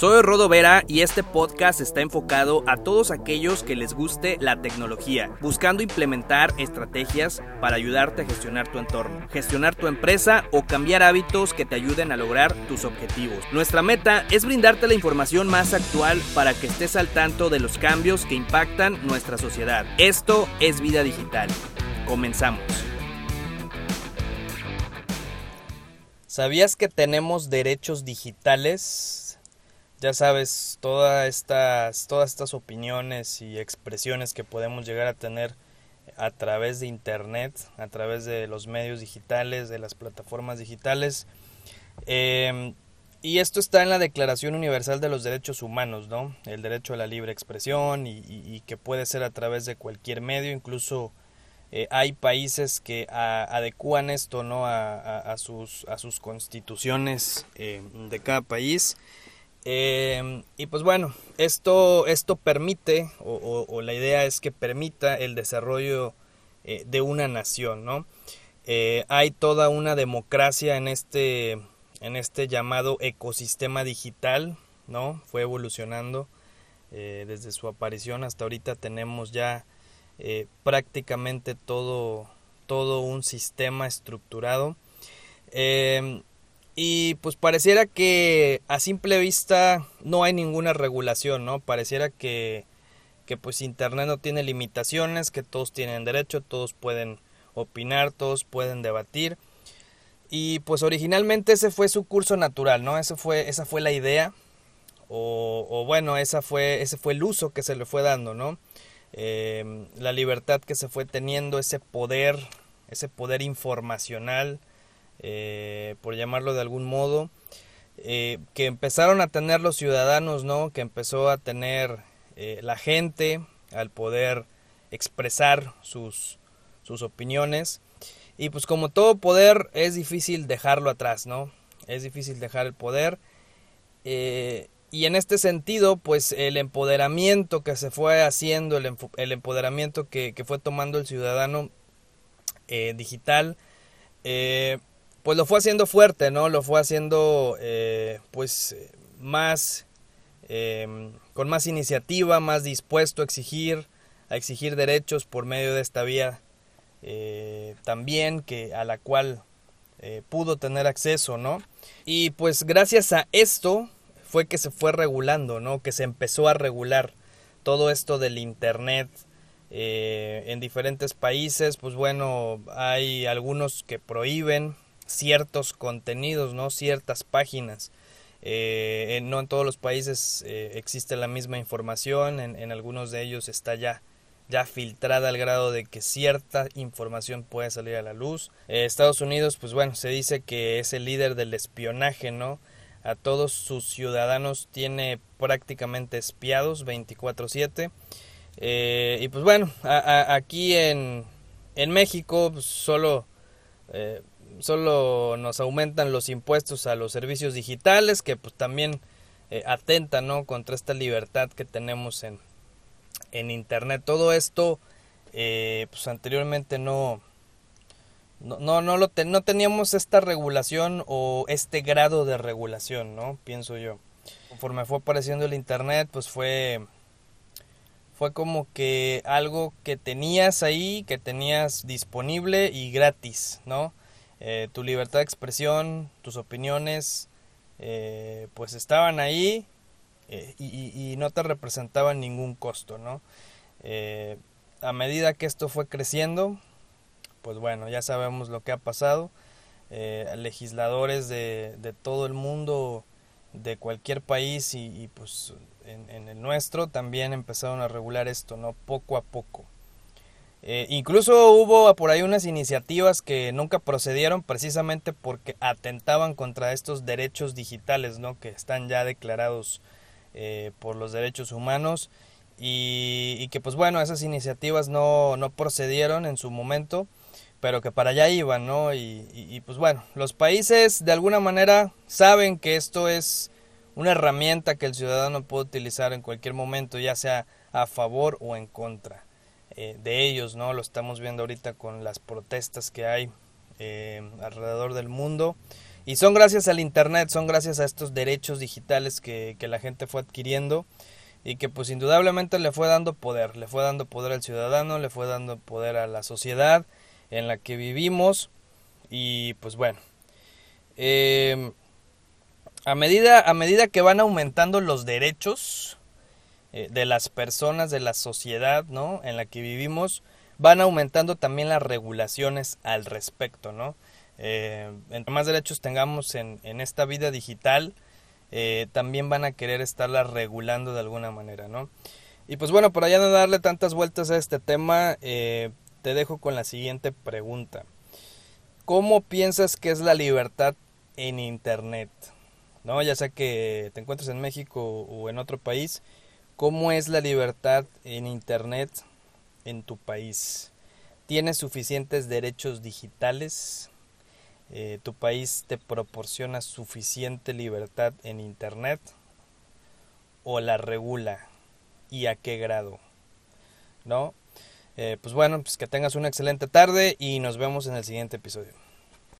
Soy Rodo Vera y este podcast está enfocado a todos aquellos que les guste la tecnología, buscando implementar estrategias para ayudarte a gestionar tu entorno, gestionar tu empresa o cambiar hábitos que te ayuden a lograr tus objetivos. Nuestra meta es brindarte la información más actual para que estés al tanto de los cambios que impactan nuestra sociedad. Esto es Vida Digital. Comenzamos. ¿Sabías que tenemos derechos digitales? ya sabes, todas estas, todas estas opiniones y expresiones que podemos llegar a tener a través de Internet, a través de los medios digitales, de las plataformas digitales. Em, y esto está en la Declaración Universal de los Derechos Humanos, ¿no? El derecho a la libre expresión y, que puede ser a través de cualquier medio, incluso eh, hay países que adecúan esto, ¿no? A, sus, a constituciones eh, de cada país. Em, y pues bueno, esto, esto permite, o, la idea es que permita el desarrollo eh, de una nación, ¿no? Hay toda una democracia en este, en este llamado ecosistema digital, ¿no? Fue evolucionando desde su aparición hasta ahorita tenemos ya prácticamente todo, todo un sistema estructurado. Em, y pues pareciera que a simple vista no hay ninguna regulación, ¿no? Pareciera que, que pues Internet no tiene limitaciones, que todos tienen derecho, todos pueden opinar, todos pueden debatir. Y pues originalmente ese fue su curso natural, ¿no? Ese fue, esa fue la idea. O, o bueno, esa fue, ese fue el uso que se le fue dando, ¿no? Eh, la libertad que se fue teniendo, ese poder, ese poder informacional, eh, por llamarlo de algún modo, eh, que empezaron a tener los ciudadanos, ¿no? Que empezó a tener eh, la gente al poder expresar sus, sus opiniones. Y pues como todo poder es difícil dejarlo atrás, ¿no? Es difícil dejar el poder. Y en este sentido, pues el empoderamiento que se fue haciendo, el, el empoderamiento que, que, fue tomando el ciudadano digital, pues lo fue haciendo fuerte, ¿no? Lo fue haciendo eh, pues más, em, con más iniciativa, más dispuesto a exigir, a exigir derechos por medio de esta vía eh, también, que a la cual eh, pudo tener acceso, ¿no? Y pues gracias a esto fue que se fue regulando, ¿no? Que se empezó a regular todo esto del Internet, en diferentes países, pues bueno, hay algunos que prohíben ciertos contenidos, ¿no? Ciertas páginas. Eh, no en todos los países eh, existe la misma información, en, algunos de ellos está ya, ya filtrada al grado de que cierta información puede salir a la luz. Eh, Estados Unidos, pues bueno, se dice que es el líder del espionaje, ¿no? A todos sus ciudadanos tiene prácticamente espiados 24/7. y pues bueno, aquí en, en México pues, solo solo nos aumentan los impuestos a los servicios digitales que pues también eh, atentan ¿no? contra esta libertad que tenemos en, en internet todo esto eh, pues anteriormente no no, no, no, lo teníamos esta regulación o este grado de regulación, ¿no? Pienso yo. Conforme fue apareciendo el Internet, pues fue, fue como que algo que tenías ahí, que tenías disponible y gratis, ¿no? Eh, tu libertad de expresión, tus opiniones, eh, pues estaban ahí eh, y, no te representaban ningún costo, ¿no? a medida que esto fue creciendo, pues bueno, ya sabemos lo que ha pasado. legisladores de, de, todo el mundo, de cualquier país y, y pues en, el nuestro también empezaron a regular esto, ¿no? Poco a poco. Eh, incluso hubo por ahí unas iniciativas que nunca procedieron precisamente porque atentaban contra estos derechos digitales, ¿no? Que están ya declarados eh, por los derechos humanos y, que pues bueno, esas iniciativas no, no procedieron en su momento, pero que para allá iban, ¿no? Y, pues bueno, los países de alguna manera saben que esto es una herramienta que el ciudadano puede utilizar en cualquier momento, ya sea a favor o en contra. Eh, de ellos, ¿no? Lo estamos viendo ahorita con las protestas que hay eh, alrededor del mundo. Y son gracias al Internet, son gracias a estos derechos digitales que la gente fue adquiriendo y que pues indudablemente le fue dando poder, le fue dando poder al ciudadano, le fue dando poder a la sociedad en la que vivimos y pues bueno, eh, a, medida, a medida que van aumentando los derechos eh, de las personas, de la sociedad ¿no? en la que vivimos, van aumentando también las regulaciones al respecto, ¿no? Eh, entre más derechos tengamos en, en esta vida digital, también van a querer estarla regulando de alguna manera, ¿no? Y pues bueno, por allá no darle tantas vueltas a este tema, te dejo con la siguiente pregunta. ¿Cómo piensas que es la libertad en Internet? ¿No? Ya sea que te encuentres en México o en otro país, ¿cómo es la libertad en Internet en tu país? ¿Tienes suficientes derechos digitales? Eh, tu país te proporciona suficiente libertad en Internet o la regula y a qué grado, ¿no? Eh, pues bueno, pues que tengas una excelente tarde y nos vemos en el siguiente episodio.